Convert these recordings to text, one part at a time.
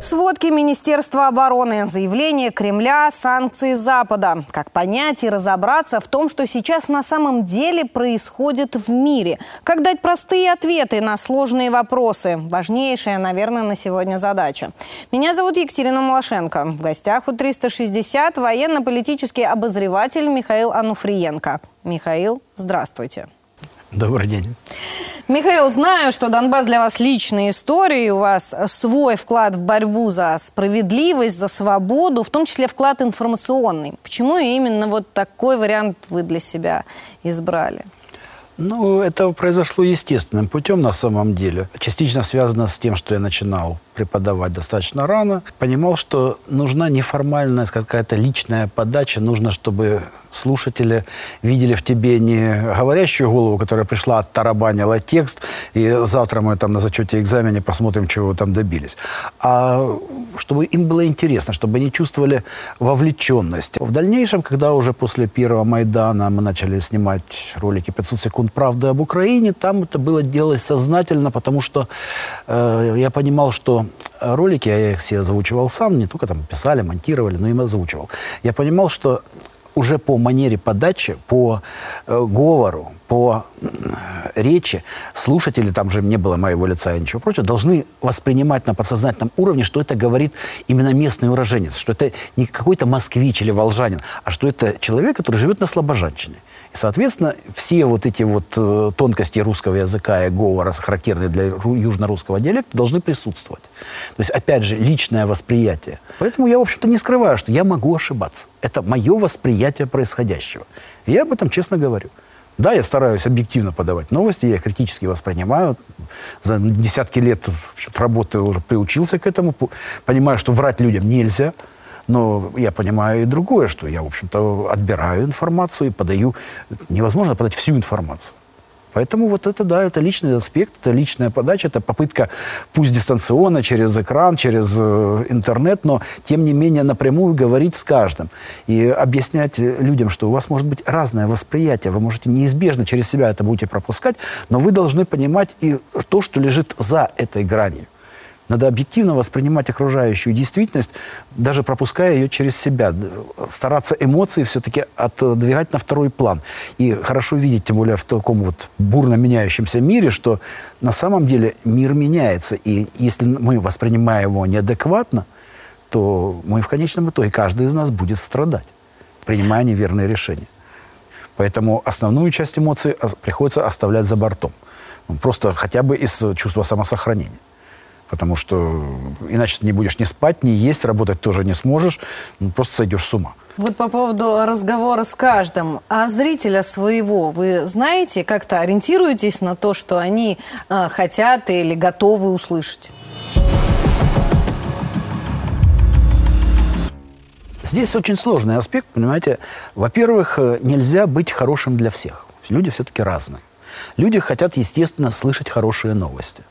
Сводки Министерства обороны, заявления Кремля, санкции Запада. Как понять и разобраться в том, что сейчас на самом деле происходит в мире? Как дать простые ответы на сложные вопросы? Важнейшая, наверное, на сегодня задача. Меня зовут Екатерина Малашенко. В гостях у 360 военно-политический обозреватель Михаил Ануфриенко. Михаил, здравствуйте. Добрый день. Михаил, знаю, что Донбасс для вас личная история, у вас свой вклад в борьбу за справедливость, за свободу, в том числе вклад информационный. Почему именно вот такой вариант вы для себя избрали? Ну, это произошло естественным путем на самом деле. Частично связано с тем, что я начинал преподавать достаточно рано. Понимал, что нужна неформальная какая-то личная подача. Нужно, чтобы слушатели видели в тебе не говорящую голову, которая пришла, оттарабанила текст, и завтра мы там на зачете экзамене посмотрим, чего вы там добились. А чтобы им было интересно, чтобы они чувствовали вовлеченность. В дальнейшем, когда уже после первого Майдана мы начали снимать ролики «500 секунд правды об Украине», там это было делать сознательно, потому что э, я понимал, что ролики, я их все озвучивал сам, не только там писали, монтировали, но и озвучивал. Я понимал, что уже по манере подачи, по э, говору, по э, речи слушатели, там же не было моего лица и ничего прочего, должны воспринимать на подсознательном уровне, что это говорит именно местный уроженец, что это не какой-то москвич или волжанин, а что это человек, который живет на Слобожанщине. И, соответственно, все вот эти вот э, тонкости русского языка и говора, характерные для южно-русского диалекта, должны присутствовать. То есть, опять же, личное восприятие. Поэтому я, в общем-то, не скрываю, что я могу ошибаться. Это мое восприятие происходящего. И я об этом честно говорю. Да, я стараюсь объективно подавать новости, я их критически воспринимаю. За десятки лет работы уже приучился к этому, понимаю, что врать людям нельзя. Но я понимаю и другое, что я, в общем-то, отбираю информацию и подаю... Невозможно подать всю информацию. Поэтому вот это, да, это личный аспект, это личная подача, это попытка, пусть дистанционно, через экран, через э, интернет, но, тем не менее, напрямую говорить с каждым. И объяснять людям, что у вас может быть разное восприятие, вы можете неизбежно через себя это будете пропускать, но вы должны понимать и то, что лежит за этой гранью. Надо объективно воспринимать окружающую действительность, даже пропуская ее через себя. Стараться эмоции все-таки отдвигать на второй план. И хорошо видеть, тем более в таком вот бурно меняющемся мире, что на самом деле мир меняется. И если мы воспринимаем его неадекватно, то мы в конечном итоге, каждый из нас будет страдать, принимая неверные решения. Поэтому основную часть эмоций приходится оставлять за бортом. Просто хотя бы из чувства самосохранения потому что иначе ты не будешь ни спать, ни есть, работать тоже не сможешь, ну, просто сойдешь с ума. Вот по поводу разговора с каждым, а зрителя своего вы знаете, как-то ориентируетесь на то, что они э, хотят или готовы услышать? Здесь очень сложный аспект, понимаете. Во-первых, э, нельзя быть хорошим для всех. Люди все-таки разные. Люди хотят, естественно, слышать хорошие новости.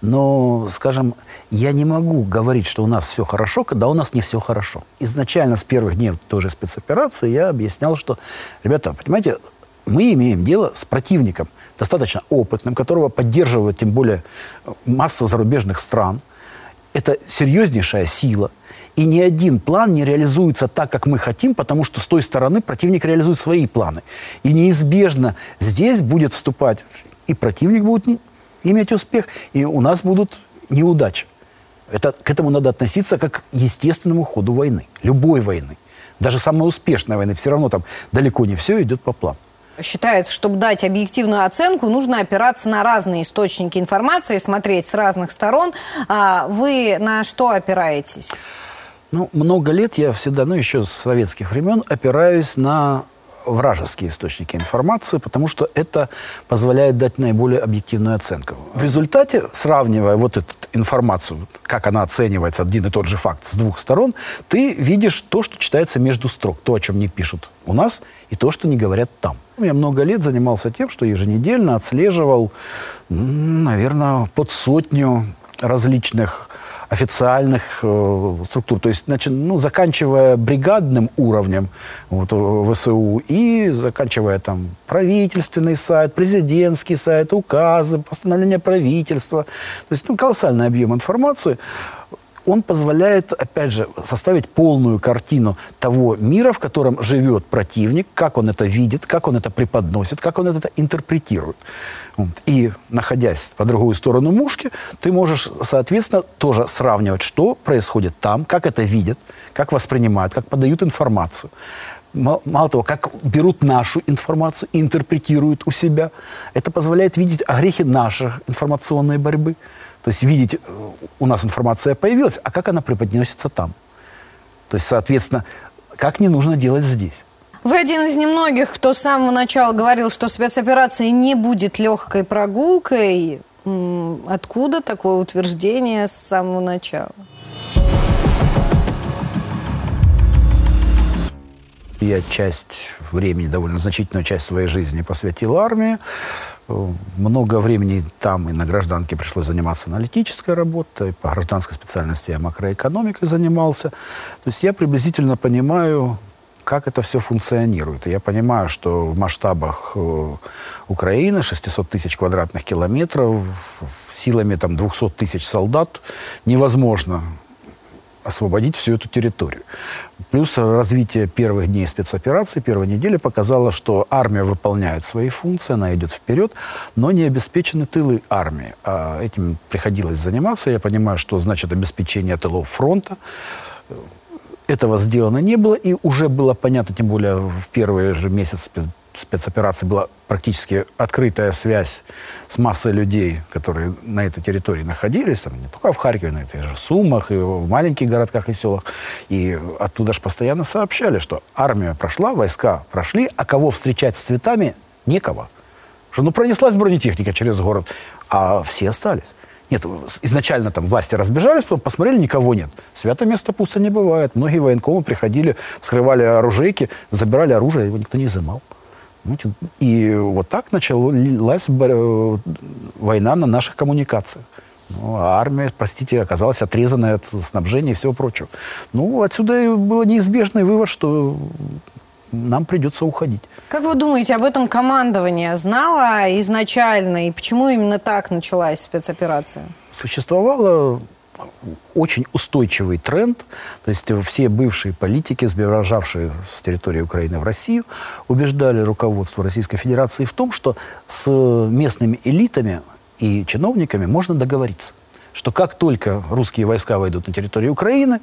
Но, скажем, я не могу говорить, что у нас все хорошо, когда у нас не все хорошо. Изначально с первых дней той же спецоперации я объяснял, что, ребята, понимаете, мы имеем дело с противником, достаточно опытным, которого поддерживает тем более масса зарубежных стран. Это серьезнейшая сила – и ни один план не реализуется так, как мы хотим, потому что с той стороны противник реализует свои планы. И неизбежно здесь будет вступать, и противник будет не, иметь успех, и у нас будут неудачи. Это, к этому надо относиться как к естественному ходу войны, любой войны. Даже самой успешной войны все равно там далеко не все идет по плану. Считается, чтобы дать объективную оценку, нужно опираться на разные источники информации, смотреть с разных сторон. А вы на что опираетесь? Ну, много лет я всегда, ну, еще с советских времен, опираюсь на вражеские источники информации, потому что это позволяет дать наиболее объективную оценку. В результате, сравнивая вот эту информацию, как она оценивается, один и тот же факт с двух сторон, ты видишь то, что читается между строк, то, о чем не пишут у нас, и то, что не говорят там. Я много лет занимался тем, что еженедельно отслеживал, наверное, под сотню различных официальных э, структур. То есть, значит, ну, заканчивая бригадным уровнем вот, ВСУ и заканчивая там правительственный сайт, президентский сайт, указы, постановление правительства. То есть, ну, колоссальный объем информации он позволяет, опять же, составить полную картину того мира, в котором живет противник, как он это видит, как он это преподносит, как он это интерпретирует. И, находясь по другую сторону мушки, ты можешь, соответственно, тоже сравнивать, что происходит там, как это видят, как воспринимают, как подают информацию. Мало того, как берут нашу информацию интерпретируют у себя. Это позволяет видеть огрехи нашей информационной борьбы. То есть видеть, э, у нас информация появилась, а как она преподносится там. То есть, соответственно, как не нужно делать здесь. Вы один из немногих, кто с самого начала говорил, что спецоперация не будет легкой прогулкой. Откуда такое утверждение с самого начала? Я часть времени, довольно значительную часть своей жизни посвятил армии. Много времени там и на гражданке пришлось заниматься аналитической работой. По гражданской специальности я макроэкономикой занимался. То есть я приблизительно понимаю, как это все функционирует. Я понимаю, что в масштабах э, Украины 600 тысяч квадратных километров силами там, 200 тысяч солдат невозможно освободить всю эту территорию. Плюс развитие первых дней спецоперации, первой недели показало, что армия выполняет свои функции, она идет вперед, но не обеспечены тылы армии. А этим приходилось заниматься. Я понимаю, что значит обеспечение тылов фронта. Этого сделано не было, и уже было понятно, тем более в первые же месяцы спецоперации была практически открытая связь с массой людей, которые на этой территории находились, там, не только в Харькове, на этих же Сумах, и в маленьких городках и селах. И оттуда же постоянно сообщали, что армия прошла, войска прошли, а кого встречать с цветами – некого. Что, ну, пронеслась бронетехника через город, а все остались. Нет, изначально там власти разбежались, потом посмотрели, никого нет. Свято место пусто не бывает. Многие военкомы приходили, скрывали оружейки, забирали оружие, его никто не изымал. И вот так началась война на наших коммуникациях. Ну, а армия, простите, оказалась отрезанной от снабжения и всего прочего. Ну, отсюда был неизбежный вывод, что нам придется уходить. Как вы думаете, об этом командование знало изначально, и почему именно так началась спецоперация? Существовало очень устойчивый тренд. То есть все бывшие политики, сбежавшие с территории Украины в Россию, убеждали руководство Российской Федерации в том, что с местными элитами и чиновниками можно договориться что как только русские войска войдут на территорию Украины,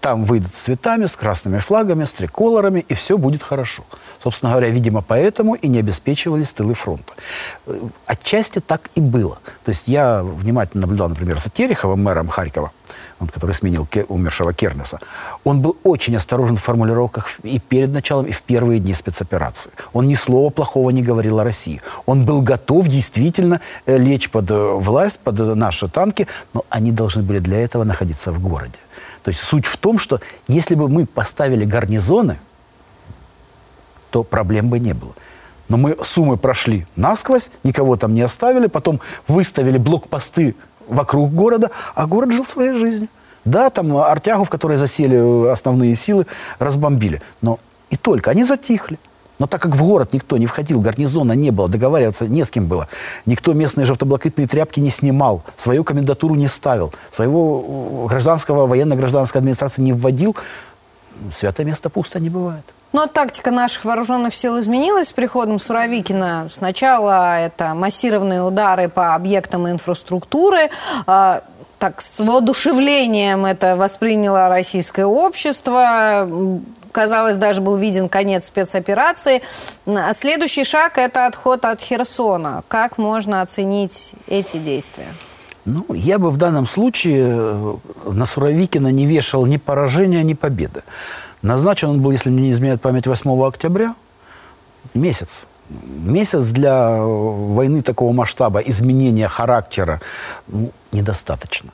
там выйдут с цветами, с красными флагами, с триколорами, и все будет хорошо. Собственно говоря, видимо, поэтому и не обеспечивались тылы фронта. Э, отчасти так и было. То есть я внимательно наблюдал, например, за Тереховым, мэром Харькова, он, который сменил умершего Кернеса. Он был очень осторожен в формулировках и перед началом, и в первые дни спецоперации. Он ни слова плохого не говорил о России. Он был готов действительно э, лечь под э, власть, под наши танки, но они должны были для этого находиться в городе. То есть суть в том, что если бы мы поставили гарнизоны, то проблем бы не было. Но мы суммы прошли насквозь, никого там не оставили, потом выставили блокпосты вокруг города, а город жил своей жизнью. Да, там Артягу, в которой засели основные силы, разбомбили. Но и только, они затихли. Но так как в город никто не входил, гарнизона не было, договариваться не с кем было, никто местные жовтоблакитные тряпки не снимал, свою комендатуру не ставил, своего э, гражданского, военно-гражданской администрации не вводил, святое место пусто не бывает. Но тактика наших вооруженных сил изменилась с приходом Суровикина. Сначала это массированные удары по объектам инфраструктуры, а, так, с воодушевлением это восприняло российское общество казалось, даже был виден конец спецоперации. А следующий шаг – это отход от Херсона. Как можно оценить эти действия? Ну, я бы в данном случае э, на Суровикина не вешал ни поражения, ни победы. Назначен он был, если мне не изменяет память, 8 октября. Месяц. Месяц для э, войны такого масштаба, изменения характера, ну, недостаточно.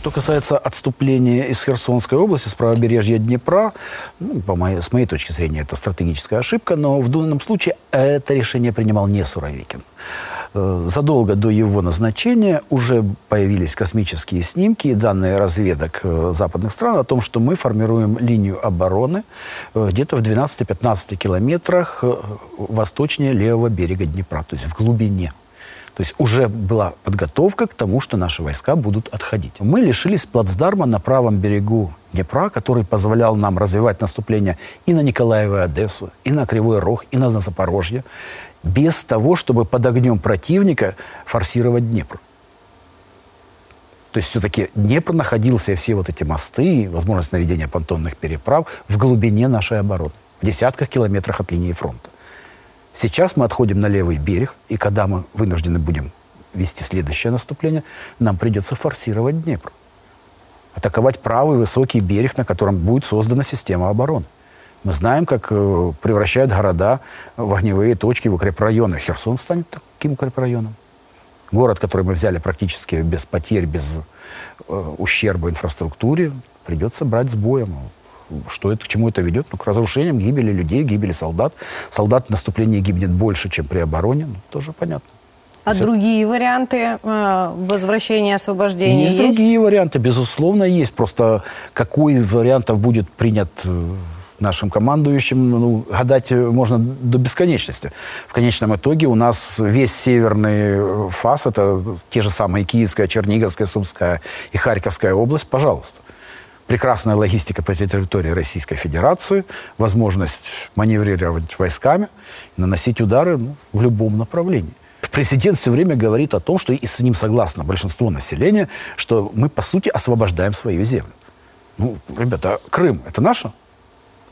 Что касается отступления из Херсонской области, с правобережья Днепра, ну, по моей, с моей точки зрения, это стратегическая ошибка, но в данном случае это решение принимал не Суровикин. Э, задолго до его назначения уже появились космические снимки и данные разведок э, западных стран о том, что мы формируем линию обороны э, где-то в 12-15 километрах восточнее левого берега Днепра, то есть в глубине. То есть уже была подготовка к тому, что наши войска будут отходить. Мы лишились плацдарма на правом берегу Днепра, который позволял нам развивать наступление и на Николаева и Одессу, и на Кривой Рог, и на Запорожье, без того, чтобы под огнем противника форсировать Днепр. То есть все-таки Днепр находился, и все вот эти мосты, возможность наведения понтонных переправ в глубине нашей обороны, в десятках километрах от линии фронта. Сейчас мы отходим на левый берег, и когда мы вынуждены будем вести следующее наступление, нам придется форсировать Днепр. Атаковать правый высокий берег, на котором будет создана система обороны. Мы знаем, как э, превращают города в огневые точки, в укрепрайоны. Херсон станет таким укрепрайоном. Город, который мы взяли практически без потерь, без э, ущерба инфраструктуре, придется брать с боем. Что это, к чему это ведет? Ну, к разрушениям, гибели людей, гибели солдат. Солдат в наступлении гибнет больше, чем при обороне. Ну, тоже понятно. А Все. другие варианты э, возвращения, освобождения есть? есть? Другие варианты, безусловно, есть. Просто какой из вариантов будет принят э, нашим командующим, ну, гадать можно до бесконечности. В конечном итоге у нас весь северный фас, это те же самые Киевская, Черниговская, Сумская и Харьковская область, пожалуйста. Прекрасная логистика по территории Российской Федерации, возможность маневрировать войсками, наносить удары ну, в любом направлении. Президент все время говорит о том, что и с ним согласно большинство населения, что мы, по сути, освобождаем свою землю. Ну, ребята, Крым – это наше?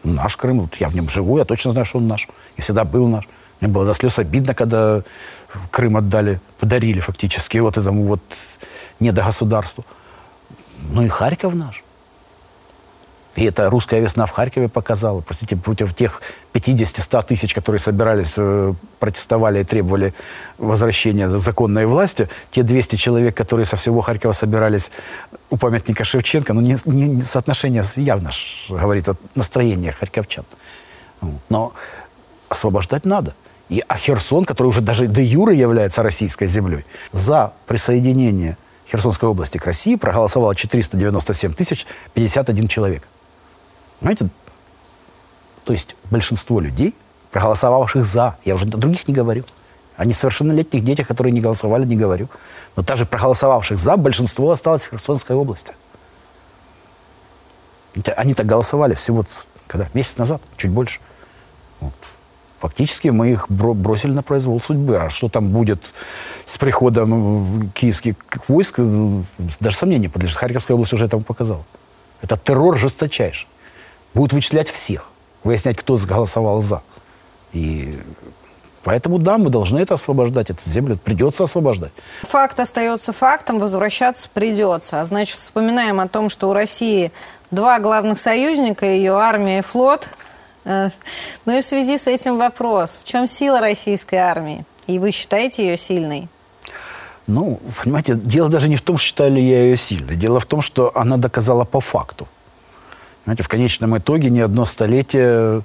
наш Крым. Вот я в нем живу, я точно знаю, что он наш. И всегда был наш. Мне было до слез обидно, когда Крым отдали, подарили фактически вот этому вот недогосударству. Ну и Харьков наш. И это русская весна в Харькове показала. Простите, против тех 50-100 тысяч, которые собирались, э, протестовали и требовали возвращения законной власти, те 200 человек, которые со всего Харькова собирались у памятника Шевченко, ну, не, не, не соотношение явно говорит о настроении харьковчан. Но освобождать надо. И, а Херсон, который уже даже де юре является российской землей, за присоединение Херсонской области к России проголосовало 497 тысяч 51 человек. Понимаете? То есть большинство людей, проголосовавших за, я уже о других не говорю, о несовершеннолетних детях, которые не голосовали, не говорю, но даже проголосовавших за, большинство осталось в Херсонской области. Они так голосовали всего когда? Месяц назад, чуть больше. Вот. Фактически мы их бросили на произвол судьбы. А что там будет с приходом киевских войск, даже сомнению подлежит. Харьковская область уже этому показала. Это террор жесточайший будут вычислять всех, выяснять, кто голосовал за. И Поэтому, да, мы должны это освобождать, эту землю придется освобождать. Факт остается фактом, возвращаться придется. А значит, вспоминаем о том, что у России два главных союзника, ее армия и флот. Э, ну и в связи с этим вопрос, в чем сила российской армии? И вы считаете ее сильной? Ну, понимаете, дело даже не в том, считаю ли я ее сильной. Дело в том, что она доказала по факту. Знаете, в конечном итоге не одно столетие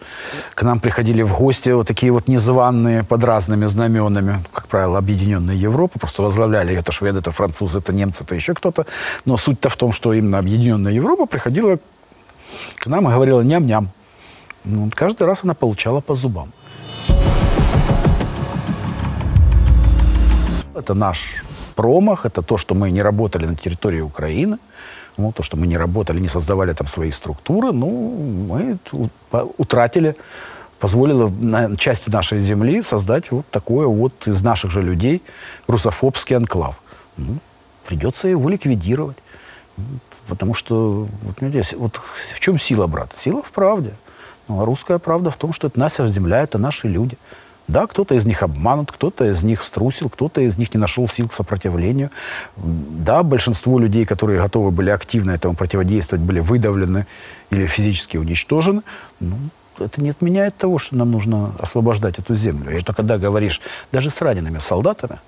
к нам приходили в гости вот такие вот незваные под разными знаменами, как правило, объединенная Европа, просто возглавляли это шведы, это французы, это немцы, это еще кто-то. Но суть-то в том, что именно объединенная Европа приходила к нам и говорила ням-ням. Ну, каждый раз она получала по зубам. Это наш промах, это то, что мы не работали на территории Украины – ну, то, что мы не работали, не создавали там свои структуры, ну, мы утратили, позволило на части нашей земли создать вот такое вот из наших же людей русофобский анклав. Ну, придется его ликвидировать. Потому что, вот, вот в чем сила, брат? Сила в правде. Ну, а русская правда в том, что это наша земля, это наши люди. Да, кто-то из них обманут, кто-то из них струсил, кто-то из них не нашел сил к сопротивлению. Да, большинство людей, которые готовы были активно этому противодействовать, были выдавлены или физически уничтожены. Ну, это не отменяет того, что нам нужно освобождать эту землю. И что когда говоришь даже с ранеными солдатами,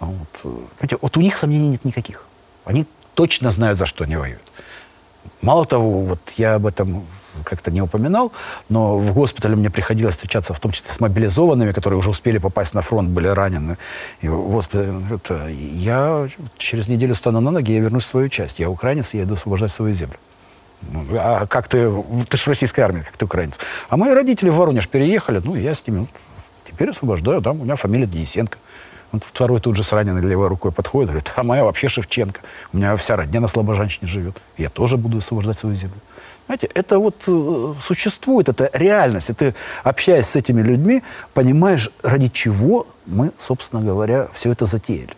вот, знаете, вот у них сомнений нет никаких. Они точно знают, за что они воюют. Мало того, вот я об этом как-то не упоминал, но в госпитале мне приходилось встречаться в том числе с мобилизованными, которые уже успели попасть на фронт, были ранены. И госпитале это, я через неделю стану на ноги, я вернусь в свою часть. Я украинец, я иду освобождать свою землю. Ну, а как ты, ты же в российской армии, как ты украинец. А мои родители в Воронеж переехали, ну, я с ними, теперь освобождаю, там у меня фамилия Денисенко. Вот второй тут же с раненой левой рукой подходит, говорит, а моя вообще Шевченко. У меня вся родня на Слобожанщине живет. Я тоже буду освобождать свою землю. Знаете, это вот э, существует, это реальность. И ты, общаясь с этими людьми, понимаешь, ради чего мы, собственно говоря, все это затеяли.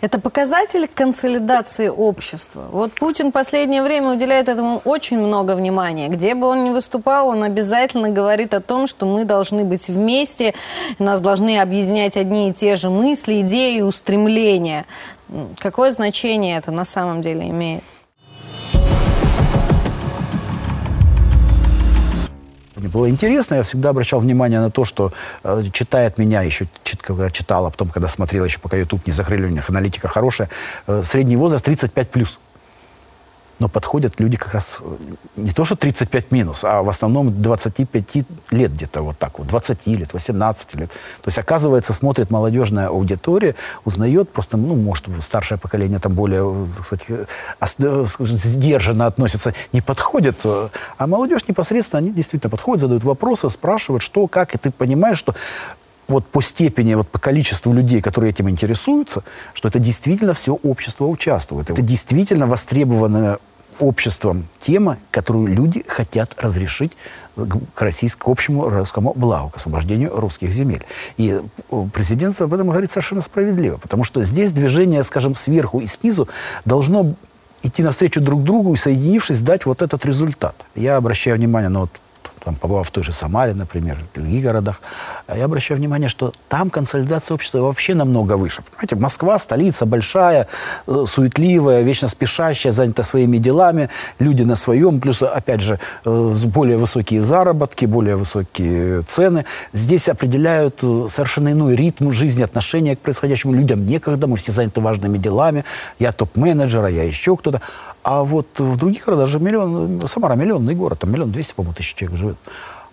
Это показатель консолидации общества. Вот Путин в последнее время уделяет этому очень много внимания. Где бы он ни выступал, он обязательно говорит о том, что мы должны быть вместе, нас должны объединять одни и те же мысли, идеи, устремления. Какое значение это на самом деле имеет? Мне было интересно, я всегда обращал внимание на то, что э, читает меня, еще когда читал, а потом, когда смотрел, еще пока YouTube не закрыли, у них аналитика хорошая, э, средний возраст 35+. плюс но подходят люди как раз э, не то, что 35 минус, а в основном 25 лет где-то вот так вот, 20 лет, 18 лет. То есть, оказывается, смотрит молодежная аудитория, узнает просто, ну, может, старшее поколение там более, кстати, э, сдержанно относится, не подходит, э, а молодежь непосредственно, они действительно подходят, задают вопросы, спрашивают, что, как, и ты понимаешь, что вот по степени, вот по количеству людей, которые этим интересуются, что это действительно все общество участвует. Это действительно востребованная обществом тема, которую люди хотят разрешить к, российскому, к общему русскому благу, к освобождению русских земель. И э, президент об этом говорит совершенно справедливо, потому что здесь движение, скажем, сверху и снизу должно идти навстречу друг другу и, соединившись, дать вот этот результат. Я обращаю внимание на вот там, побывав в той же Самаре, например, в других городах, а я обращаю внимание, что там консолидация общества вообще намного выше. Понимаете, Москва, столица большая, э, суетливая, вечно спешащая, занята своими делами, люди на своем, плюс, опять же, э, более высокие заработки, более высокие цены. Здесь определяют э, совершенно иной ритм жизни, отношения к происходящему. Людям некогда, мы все заняты важными делами. Я топ-менеджер, а я еще кто-то. А вот в других городах же миллион, Самара миллионный город, там миллион двести, по-моему, тысяч человек живет.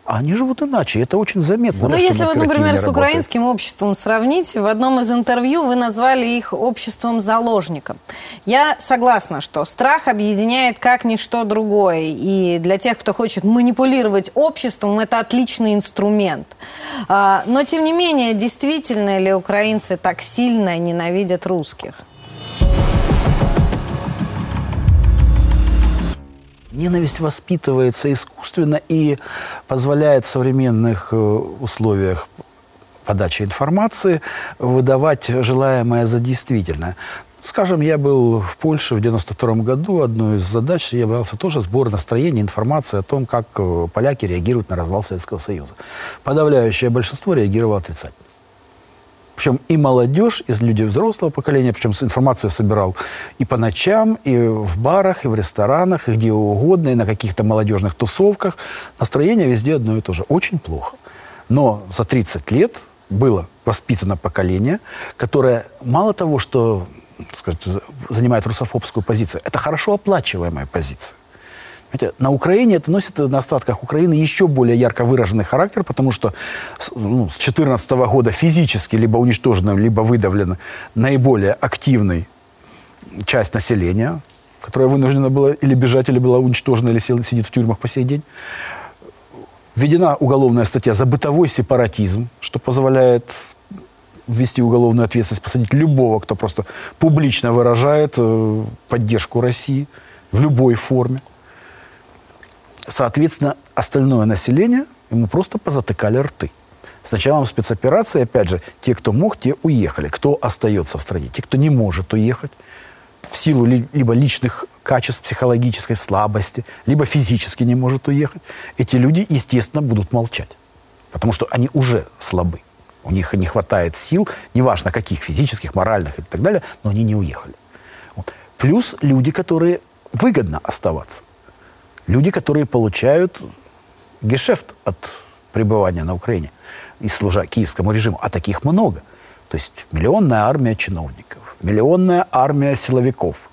А они живут иначе, это очень заметно. Ну, если вот, например, с украинским обществом сравнить, в одном из интервью вы назвали их обществом-заложником. Я согласна, что страх объединяет как ничто другое. И для тех, кто хочет манипулировать обществом, это отличный инструмент. А, но, тем не менее, действительно ли украинцы так сильно ненавидят русских? Ненависть воспитывается искусственно и позволяет в современных э, условиях подачи информации выдавать желаемое за действительное. Скажем, я был в Польше в 92 году. Одной из задач я являлся тоже сбор настроения, информации о том, как э, поляки реагируют на развал Советского Союза. Подавляющее большинство реагировало отрицательно. Причем и молодежь, и люди взрослого поколения, причем информацию собирал и по ночам, и в барах, и в ресторанах, и где угодно, и на каких-то молодежных тусовках. Настроение везде одно и то же. Очень плохо. Но за 30 лет было воспитано поколение, которое мало того, что сказать, занимает русофобскую позицию, это хорошо оплачиваемая позиция. Знаете, на Украине это носит на остатках Украины еще более ярко выраженный характер, потому что ну, с 2014 года физически либо уничтожена, либо выдавлена наиболее активной часть населения, которая вынуждена была или бежать, или была уничтожена, или сидит в тюрьмах по сей день. Введена уголовная статья за бытовой сепаратизм, что позволяет ввести уголовную ответственность, посадить любого, кто просто публично выражает э, поддержку России в любой форме. Соответственно, остальное население ему просто позатыкали рты. С началом спецоперации, опять же, те, кто мог, те уехали. Кто остается в стране? Те, кто не может уехать в силу ли, либо личных качеств, психологической слабости, либо физически не может уехать, эти люди, естественно, будут молчать. Потому что они уже слабы. У них не хватает сил, неважно каких, физических, моральных и так далее, но они не уехали. Вот. Плюс люди, которые выгодно оставаться. Люди, которые получают гешефт от пребывания на Украине и служа киевскому режиму. А таких много. То есть миллионная армия чиновников, миллионная армия силовиков,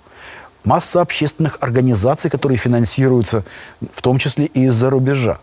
масса общественных организаций, которые финансируются в том числе и из-за рубежа.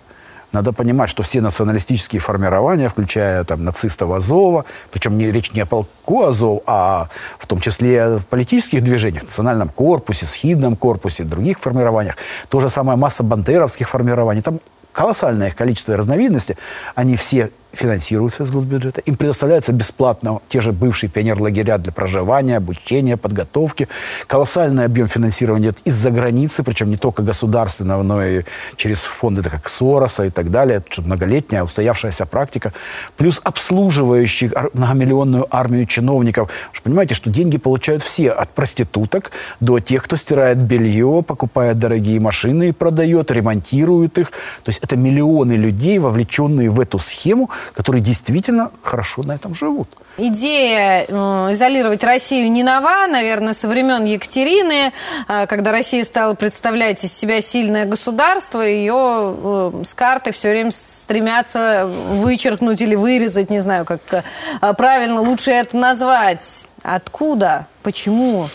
Надо понимать, что все националистические формирования, включая там, нацистов Азова, причем не, речь не о полку Азов, а в том числе о политических движениях, национальном корпусе, схидном корпусе, других формированиях, то же самое масса бандеровских формирований. Там колоссальное количество разновидностей, они все финансируются из госбюджета. Им предоставляются бесплатно те же бывшие пионерлагеря для проживания, обучения, подготовки. Колоссальный объем финансирования из-за границы, причем не только государственного, но и через фонды так как Сороса и так далее. Это многолетняя устоявшаяся практика. Плюс обслуживающих многомиллионную армию чиновников. Вы понимаете, что деньги получают все, от проституток до тех, кто стирает белье, покупает дорогие машины и продает, ремонтирует их. То есть это миллионы людей, вовлеченные в эту схему, которые действительно хорошо на этом живут. Идея э, изолировать Россию не нова, наверное, со времен Екатерины, э, когда Россия стала представлять из себя сильное государство, ее э, с карты все время стремятся вычеркнуть или вырезать, не знаю, как э, правильно лучше это назвать. Откуда? Почему?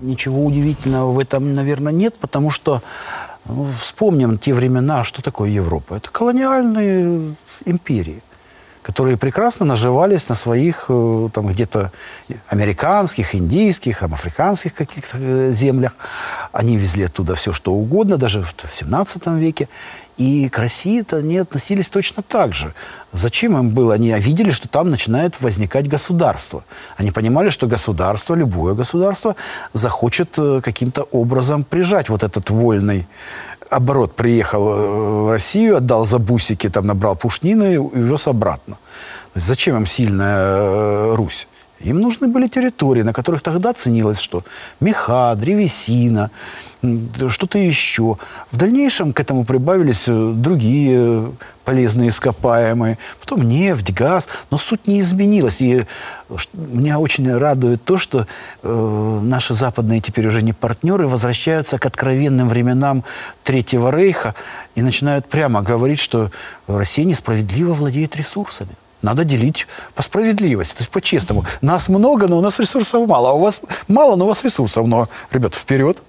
Ничего удивительного в этом, наверное, нет, потому что вспомним те времена, что такое Европа. Это колониальные империи, которые прекрасно наживались на своих э, там где-то американских, индийских, там, африканских каких-то э, землях. Они везли оттуда все, что угодно, даже в 17 веке. И к России-то они относились точно так же. Зачем им было? Они видели, что там начинает возникать государство. Они понимали, что государство, любое государство, захочет э, каким-то образом прижать вот этот вольный оборот. Приехал э, в Россию, отдал за бусики, там набрал пушнины и увез обратно. Зачем им сильная э, Русь? Им нужны были территории, на которых тогда ценилось что? Меха, древесина, что-то еще. В дальнейшем к этому прибавились э, другие полезные ископаемые, потом нефть, газ, но суть не изменилась. И меня очень радует то, что э, наши западные теперь уже не партнеры возвращаются к откровенным временам Третьего Рейха и начинают прямо говорить, что Россия несправедливо владеет ресурсами. Надо делить по справедливости, то есть по-честному. Нас много, но у нас ресурсов мало. А у вас мало, но у вас ресурсов много. Ребят, вперед.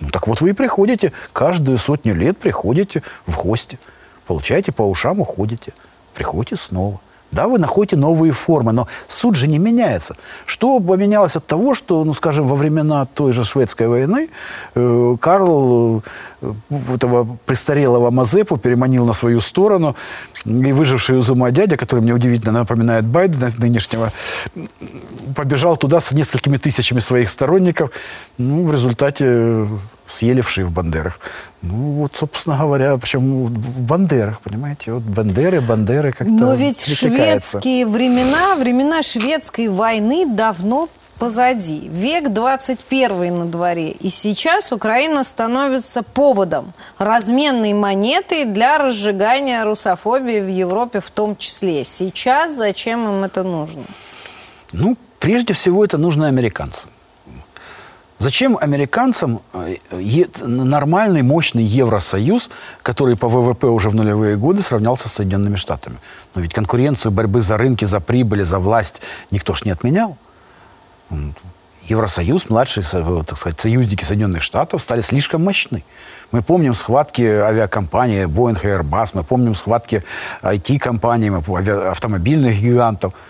Ну, так вот вы и приходите, каждую сотню лет приходите в гости. Получаете по ушам, уходите. Приходите снова. Да, вы находите новые формы, но суть же не меняется. Что поменялось от того, что, ну, скажем, во времена той же шведской войны э, Карл э, этого престарелого Мазепу переманил на свою сторону, и выживший из ума дядя, который мне удивительно напоминает Байдена нынешнего, побежал туда с несколькими тысячами своих сторонников. Ну, в результате съели вши в Бандерах. Ну, вот, собственно говоря, причем в Бандерах, понимаете? Вот Бандеры, Бандеры как-то Но ведь шведские времена, времена шведской войны давно позади. Век 21 на дворе. И сейчас Украина становится поводом, разменной монетой для разжигания русофобии в Европе в том числе. Сейчас зачем им это нужно? Ну, прежде всего, это нужно американцам. Зачем американцам э, нормальный, мощный Евросоюз, который по ВВП уже в нулевые годы сравнялся с Соединенными Штатами? Но ведь конкуренцию борьбы за рынки, за прибыли, за власть никто ж не отменял. Евросоюз, младшие, э, так сказать, союзники Соединенных Штатов стали слишком мощны. Мы помним схватки авиакомпаний Boeing и Airbus, мы помним схватки IT-компаний, автомобильных гигантов –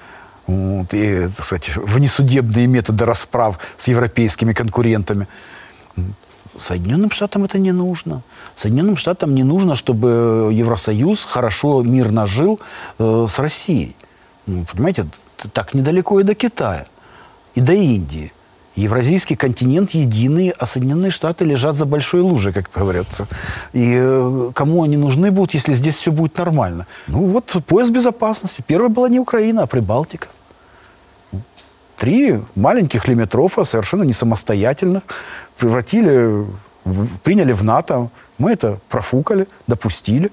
вот, и, так сказать, внесудебные методы расправ с европейскими конкурентами. Соединенным Штатам это не нужно. Соединенным Штатам не нужно, чтобы Евросоюз хорошо, мирно жил э, с Россией. Ну, понимаете, так недалеко и до Китая, и до Индии. Евразийский континент единый, а Соединенные Штаты лежат за большой лужей, как говорится. И э, кому они нужны будут, если здесь все будет нормально? Ну вот пояс безопасности. Первая была не Украина, а Прибалтика. Три маленьких лимитрофа, совершенно не самостоятельных, превратили, приняли в НАТО. Мы это профукали, допустили.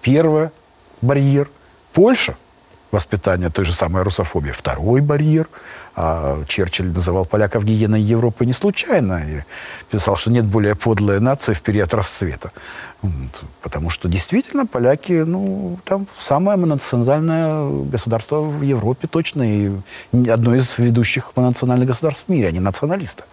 Первое – барьер. Польша – воспитания той же самой русофобии. Второй барьер. А Черчилль называл поляков гиеной Европы не случайно. И писал, что нет более подлой нации в период расцвета. Потому что действительно поляки, ну, там самое мононациональное государство в Европе точно, и одно из ведущих мононациональных государств в мире, они националисты.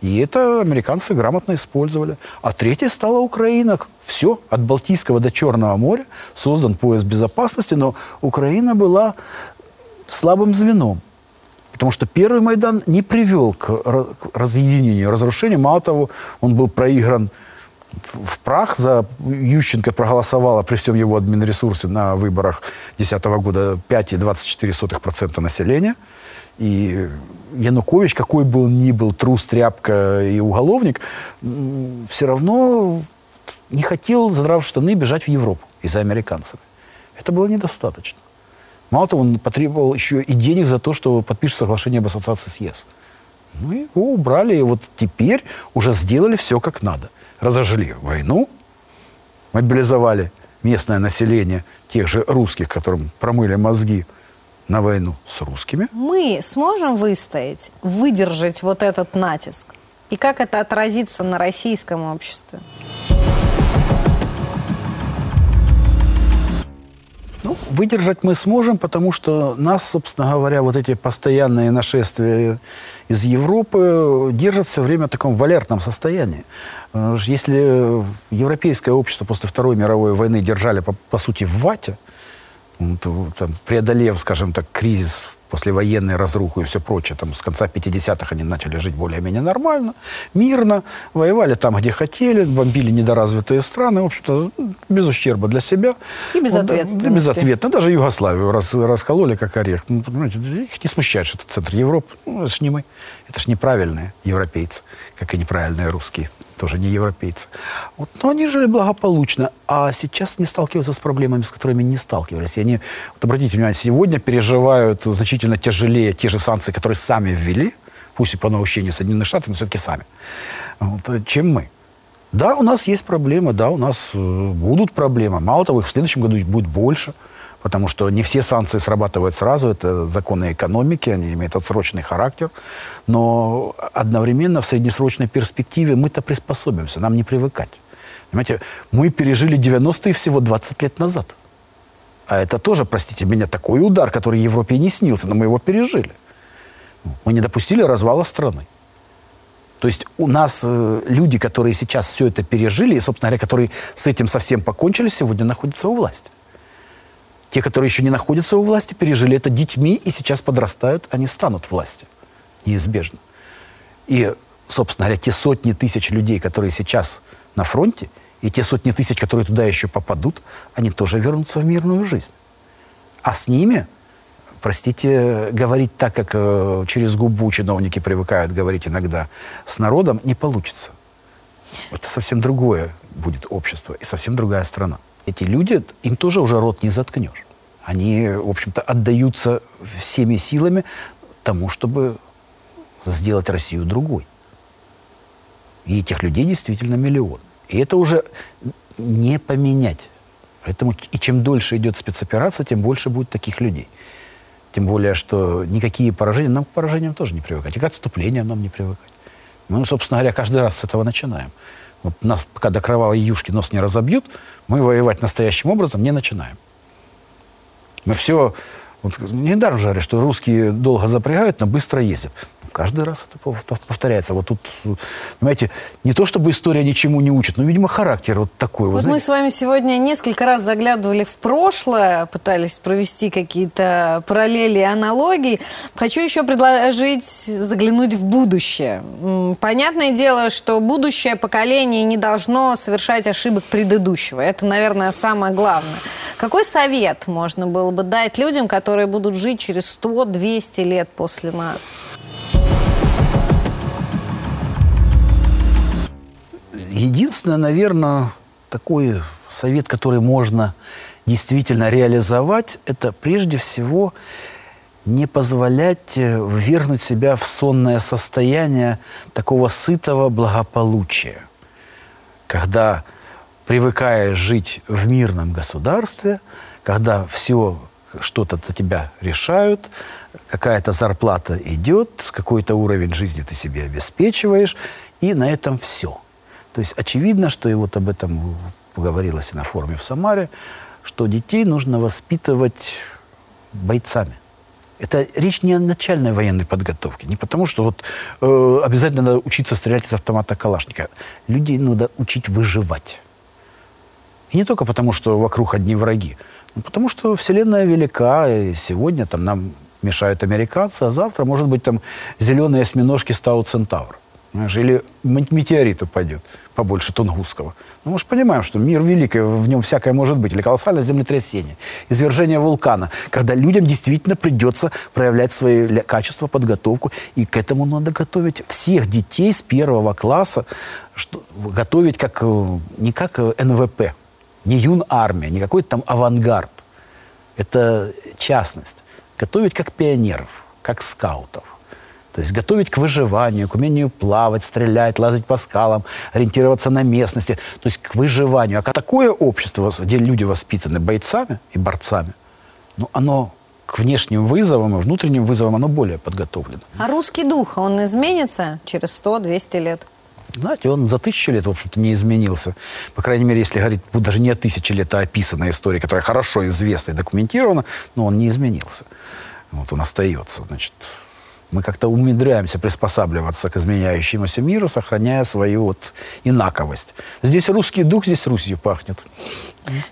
И это американцы грамотно использовали. А третье стала Украина. Все, от Балтийского до Черного моря создан пояс безопасности, но Украина была слабым звеном. Потому что первый Майдан не привел к разъединению, разрушению. Мало того, он был проигран в прах. За Ющенко проголосовало при всем его админресурсе на выборах 2010 года 5,24% населения. И Янукович, какой бы он ни был трус, тряпка и уголовник, все равно не хотел, задрав штаны, бежать в Европу из-за американцев. Это было недостаточно. Мало того, он потребовал еще и денег за то, что подпишет соглашение об ассоциации с ЕС. Ну, его убрали, и вот теперь уже сделали все как надо – разожгли войну, мобилизовали местное население, тех же русских, которым промыли мозги на войну с русскими. Мы сможем выстоять, выдержать вот этот натиск? И как это отразится на российском обществе? Ну, выдержать мы сможем, потому что нас, собственно говоря, вот эти постоянные нашествия из Европы держат все время в таком валертном состоянии. Если европейское общество после Второй мировой войны держали, по, по сути, в вате, то, там, преодолев, скажем так, кризис послевоенной разруху и все прочее, там, с конца 50-х они начали жить более-менее нормально, мирно, воевали там, где хотели, бомбили недоразвитые страны, в общем-то, без ущерба для себя. И без вот, безответно. Даже Югославию раз, раскололи, как орех. Ну, понимаете, их не смущает, что это центр Европы. Ну, это ж не мы. Это ж неправильные европейцы, как и неправильные русские тоже не европейцы. Вот, но они жили благополучно, а сейчас не сталкиваются с проблемами, с которыми не сталкивались. И они, вот обратите внимание, сегодня переживают значительно тяжелее те же санкции, которые сами ввели, пусть и по наущению Соединенных Штатов, но все-таки сами, вот, чем мы. Да, у нас есть проблемы, да, у нас э, будут проблемы. Мало того, их в следующем году будет больше – потому что не все санкции срабатывают сразу, это законы экономики, они имеют отсрочный характер, но одновременно в среднесрочной перспективе мы-то приспособимся, нам не привыкать. Понимаете, мы пережили 90-е всего 20 лет назад. А это тоже, простите меня, такой удар, который Европе не снился, но мы его пережили. Мы не допустили развала страны. То есть у нас э, люди, которые сейчас все это пережили, и, собственно говоря, которые с этим совсем покончили, сегодня находятся у власти. Те, которые еще не находятся у власти, пережили это детьми и сейчас подрастают, они станут властью. Неизбежно. И, собственно говоря, те сотни тысяч людей, которые сейчас на фронте, и те сотни тысяч, которые туда еще попадут, они тоже вернутся в мирную жизнь. А с ними, простите, говорить так, как э, через губу чиновники привыкают говорить иногда с народом, не получится. Это совсем другое будет общество и совсем другая страна эти люди, им тоже уже рот не заткнешь. Они, в общем-то, отдаются всеми силами тому, чтобы сделать Россию другой. И этих людей действительно миллион. И это уже не поменять. Поэтому и чем дольше идет спецоперация, тем больше будет таких людей. Тем более, что никакие поражения, нам к поражениям тоже не привыкать. И к отступлениям нам не привыкать. Мы, собственно говоря, каждый раз с этого начинаем. Вот нас пока до кровавой юшки нос не разобьют, мы воевать настоящим образом не начинаем. Мы все... Вот, недаром же говорят, что русские долго запрягают, но быстро ездят. Каждый раз это повторяется. Вот тут, понимаете, не то чтобы история ничему не учит, но, видимо, характер вот такой. Вот мы с вами сегодня несколько раз заглядывали в прошлое, пытались провести какие-то параллели и аналогии. Хочу еще предложить заглянуть в будущее. Понятное дело, что будущее поколение не должно совершать ошибок предыдущего. Это, наверное, самое главное. Какой совет можно было бы дать людям, которые будут жить через 100-200 лет после нас? Единственное, наверное, такой совет, который можно действительно реализовать, это прежде всего не позволять э, ввергнуть себя в сонное состояние такого сытого благополучия, когда привыкаешь жить в мирном государстве, когда все что-то за тебя решают, какая-то зарплата идет, какой-то уровень жизни ты себе обеспечиваешь, и на этом все. То есть очевидно, что и вот об этом говорилось и на форуме в Самаре, что детей нужно воспитывать бойцами. Это речь не о начальной военной подготовке, не потому что вот э, обязательно надо учиться стрелять из автомата Калашника. Людей надо учить выживать. И не только потому, что вокруг одни враги, но потому что Вселенная велика, и сегодня там нам мешают американцы, а завтра, может быть, там зеленые осьминожки Стау Центавр. Знаешь, или метеорит упадет побольше Тунгусского. Ну, мы же понимаем, что мир великий, в нем всякое может быть. Или колоссальное землетрясение, извержение вулкана, когда людям действительно придется проявлять свои качества, подготовку. И к этому надо готовить всех детей с первого класса, что, готовить как, э, не как э, НВП, не юн-армия, не какой-то там авангард. Это частность. Готовить как пионеров, как скаутов. То есть готовить к выживанию, к умению плавать, стрелять, лазать по скалам, ориентироваться на местности. То есть к выживанию. А такое общество, где люди воспитаны бойцами и борцами, ну, оно к внешним вызовам и внутренним вызовам оно более подготовлено. А русский дух, он изменится через 100-200 лет? Знаете, он за тысячу лет, в общем-то, не изменился. По крайней мере, если говорить даже не о тысяче лет, а описанная история, которая хорошо известна и документирована, но он не изменился. Вот он остается, значит, мы как-то умудряемся приспосабливаться к изменяющемуся миру, сохраняя свою вот инаковость. Здесь русский дух, здесь Русью пахнет.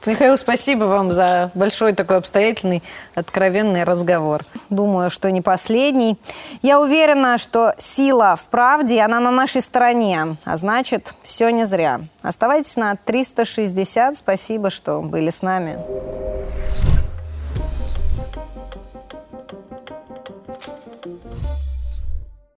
Михаил, спасибо вам за большой такой обстоятельный, откровенный разговор. Думаю, что не последний. Я уверена, что сила в правде, она на нашей стороне. А значит, все не зря. Оставайтесь на 360. Спасибо, что были с нами.